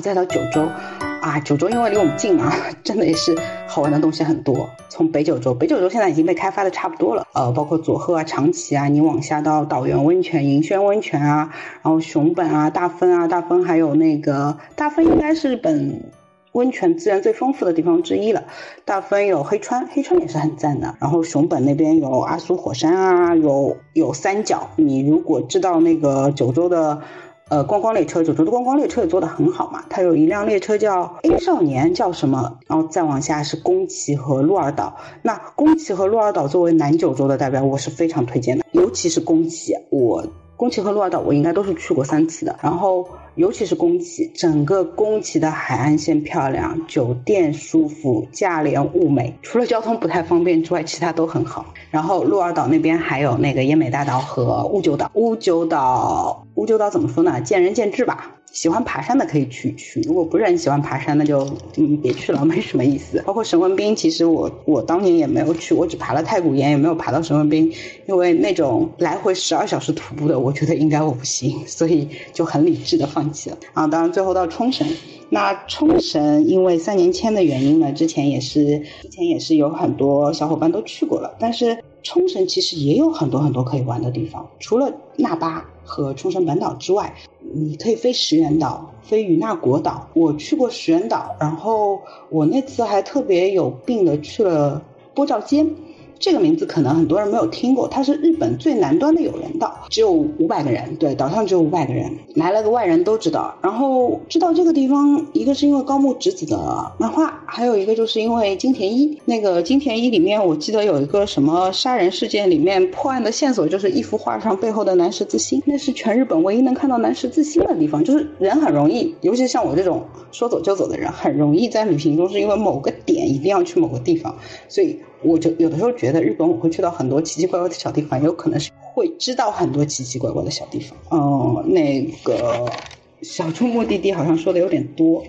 再到九州。啊，九州因为离我们近嘛，真的也是好玩的东西很多。从北九州，北九州现在已经被开发的差不多了，呃，包括佐贺啊、长崎啊，你往下到岛原温泉、银轩温泉啊，然后熊本啊、大分啊、大分还有那个大分应该是本温泉资源最丰富的地方之一了。大分有黑川，黑川也是很赞的。然后熊本那边有阿苏火山啊，有有三角。你如果知道那个九州的。呃，观光列车，九州的观光列车也做得很好嘛。它有一辆列车叫 A 少年，叫什么？然后再往下是宫崎和鹿儿岛。那宫崎和鹿儿岛作为南九州的代表，我是非常推荐的，尤其是宫崎。我宫崎和鹿儿岛我应该都是去过三次的。然后尤其是宫崎，整个宫崎的海岸线漂亮，酒店舒服，价廉物美。除了交通不太方便之外，其他都很好。然后鹿儿岛那边还有那个奄美大岛和雾九岛。雾九岛，雾九岛怎么说呢？见仁见智吧。喜欢爬山的可以去一去，如果不是很喜欢爬山，那就嗯别去了，没什么意思。包括神文滨，其实我我当年也没有去，我只爬了太古岩，也没有爬到神文滨，因为那种来回十二小时徒步的，我觉得应该我不行，所以就很理智的放弃了。啊，当然最后到冲绳。那冲绳因为三年签的原因呢，之前也是之前也是有很多小伙伴都去过了。但是冲绳其实也有很多很多可以玩的地方，除了那巴和冲绳本岛之外，你可以飞石垣岛、飞与那国岛。我去过石垣岛，然后我那次还特别有病的去了波照间。这个名字可能很多人没有听过，它是日本最南端的有人岛，只有五百个人，对，岛上只有五百个人，来了个外人都知道。然后知道这个地方，一个是因为高木直子的漫画，还有一个就是因为金田一。那个金田一里面，我记得有一个什么杀人事件，里面破案的线索就是一幅画上背后的南十字星，那是全日本唯一能看到南十字星的地方。就是人很容易，尤其像我这种说走就走的人，很容易在旅行中是因为某个点一定要去某个地方，所以。我就有的时候觉得日本我会去到很多奇奇怪怪的小地方，也有可能是会知道很多奇奇怪怪的小地方。嗯，那个小众目的地好像说的有点多，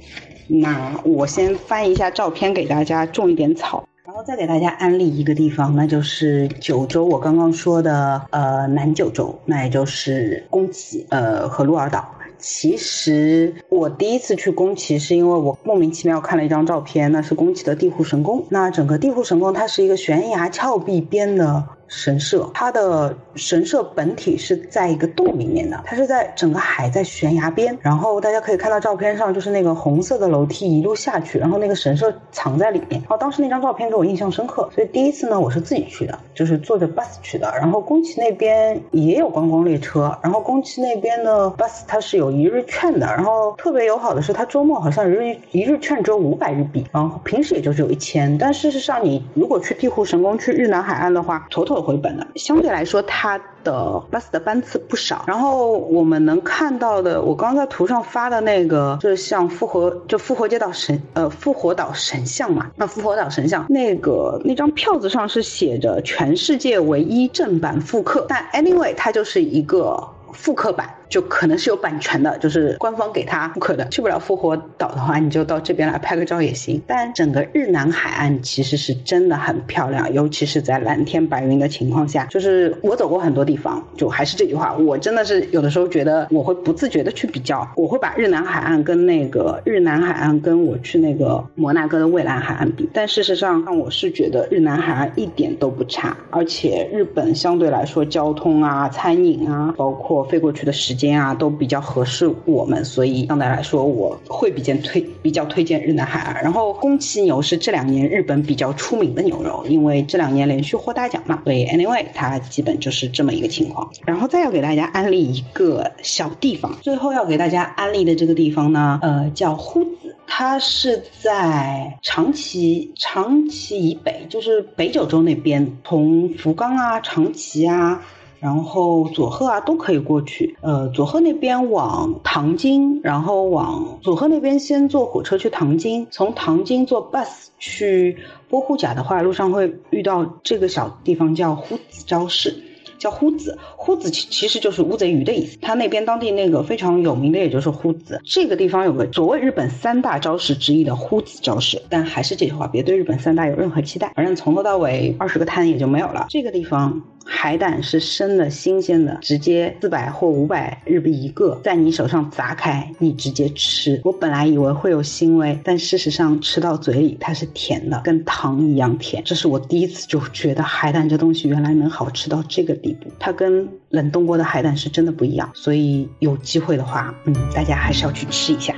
那我先翻一下照片给大家种一点草，然后再给大家安利一个地方，那就是九州我刚刚说的呃南九州，那也就是宫崎呃和鹿儿岛。其实我第一次去宫崎，是因为我莫名其妙看了一张照片，那是宫崎的地户神宫。那整个地户神宫，它是一个悬崖峭壁边的。神社，它的神社本体是在一个洞里面的，它是在整个海在悬崖边，然后大家可以看到照片上就是那个红色的楼梯一路下去，然后那个神社藏在里面。哦，当时那张照片给我印象深刻，所以第一次呢我是自己去的，就是坐着 bus 去的。然后宫崎那边也有观光列车，然后宫崎那边的 bus 它是有一日券的，然后特别友好的是它周末好像一日一日券只有五百日币，然后平时也就只有一千。但事实上你如果去地户神宫去日南海岸的话，妥妥。回本的，相对来说，它的 bus 的班次不少。然后我们能看到的，我刚刚在图上发的那个，就是像复活，就复活街道神，呃，复活岛神像嘛。那复活岛神像那个那张票子上是写着全世界唯一正版复刻，但 anyway 它就是一个复刻版。就可能是有版权的，就是官方给他不可的。去不了复活岛的话，你就到这边来拍个照也行。但整个日南海岸其实是真的很漂亮，尤其是在蓝天白云的情况下。就是我走过很多地方，就还是这句话，我真的是有的时候觉得我会不自觉的去比较，我会把日南海岸跟那个日南海岸跟我去那个摩纳哥的蔚蓝海岸比。但事实上，我是觉得日南海岸一点都不差，而且日本相对来说交通啊、餐饮啊，包括飞过去的时间。间啊都比较合适我们，所以相对来说我会比较推比较推荐日南海岸。然后宫崎牛是这两年日本比较出名的牛肉，因为这两年连续获大奖嘛，所以 anyway 它基本就是这么一个情况。然后再要给大家安利一个小地方，最后要给大家安利的这个地方呢，呃叫呼子，它是在长崎长崎以北，就是北九州那边，从福冈啊长崎啊。然后佐贺啊都可以过去，呃，佐贺那边往唐津，然后往佐贺那边先坐火车去唐津，从唐津坐 bus 去波呼甲的话，路上会遇到这个小地方叫呼子昭市。叫呼子，呼子其其实就是乌贼鱼的意思。它那边当地那个非常有名的，也就是呼子。这个地方有个所谓日本三大招式之一的呼子招式，但还是这句话，别对日本三大有任何期待。反正从头到尾二十个摊也就没有了。这个地方海胆是生的、新鲜的，直接四百或五百日币一个，在你手上砸开，你直接吃。我本来以为会有腥味，但事实上吃到嘴里它是甜的，跟糖一样甜。这是我第一次就觉得海胆这东西原来能好吃到这个地步。它跟冷冻过的海胆是真的不一样，所以有机会的话，嗯，大家还是要去吃一下。